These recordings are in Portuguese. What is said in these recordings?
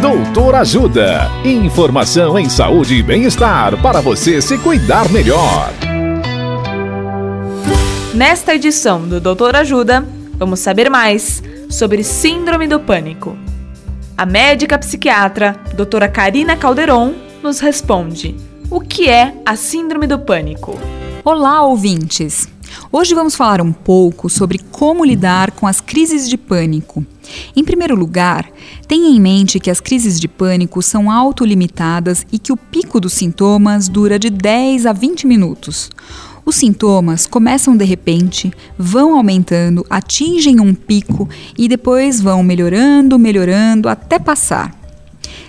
Doutor Ajuda. Informação em saúde e bem-estar para você se cuidar melhor. Nesta edição do Doutor Ajuda, vamos saber mais sobre Síndrome do Pânico. A médica psiquiatra, doutora Karina Calderon, nos responde: o que é a Síndrome do Pânico? Olá, ouvintes! Hoje vamos falar um pouco sobre como lidar com as crises de pânico. Em primeiro lugar, tenha em mente que as crises de pânico são autolimitadas e que o pico dos sintomas dura de 10 a 20 minutos. Os sintomas começam de repente, vão aumentando, atingem um pico e depois vão melhorando, melhorando até passar.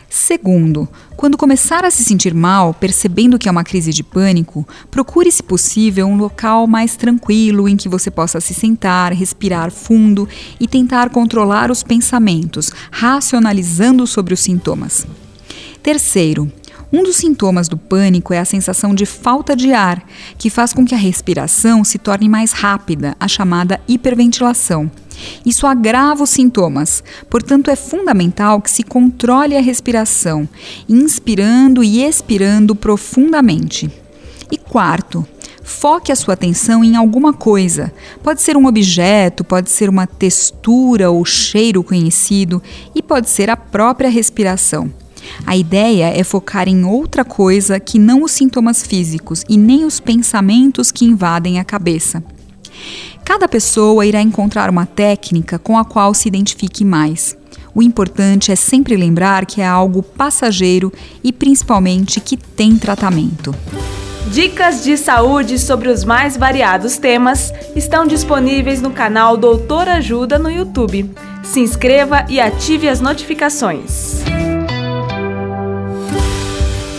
Segundo, quando começar a se sentir mal, percebendo que é uma crise de pânico, procure, se possível, um local mais tranquilo em que você possa se sentar, respirar fundo e tentar controlar os pensamentos, racionalizando sobre os sintomas. Terceiro, um dos sintomas do pânico é a sensação de falta de ar, que faz com que a respiração se torne mais rápida, a chamada hiperventilação. Isso agrava os sintomas, portanto, é fundamental que se controle a respiração, inspirando e expirando profundamente. E quarto, foque a sua atenção em alguma coisa. Pode ser um objeto, pode ser uma textura ou cheiro conhecido e pode ser a própria respiração. A ideia é focar em outra coisa que não os sintomas físicos e nem os pensamentos que invadem a cabeça. Cada pessoa irá encontrar uma técnica com a qual se identifique mais. O importante é sempre lembrar que é algo passageiro e principalmente que tem tratamento. Dicas de saúde sobre os mais variados temas estão disponíveis no canal Doutor Ajuda no YouTube. Se inscreva e ative as notificações.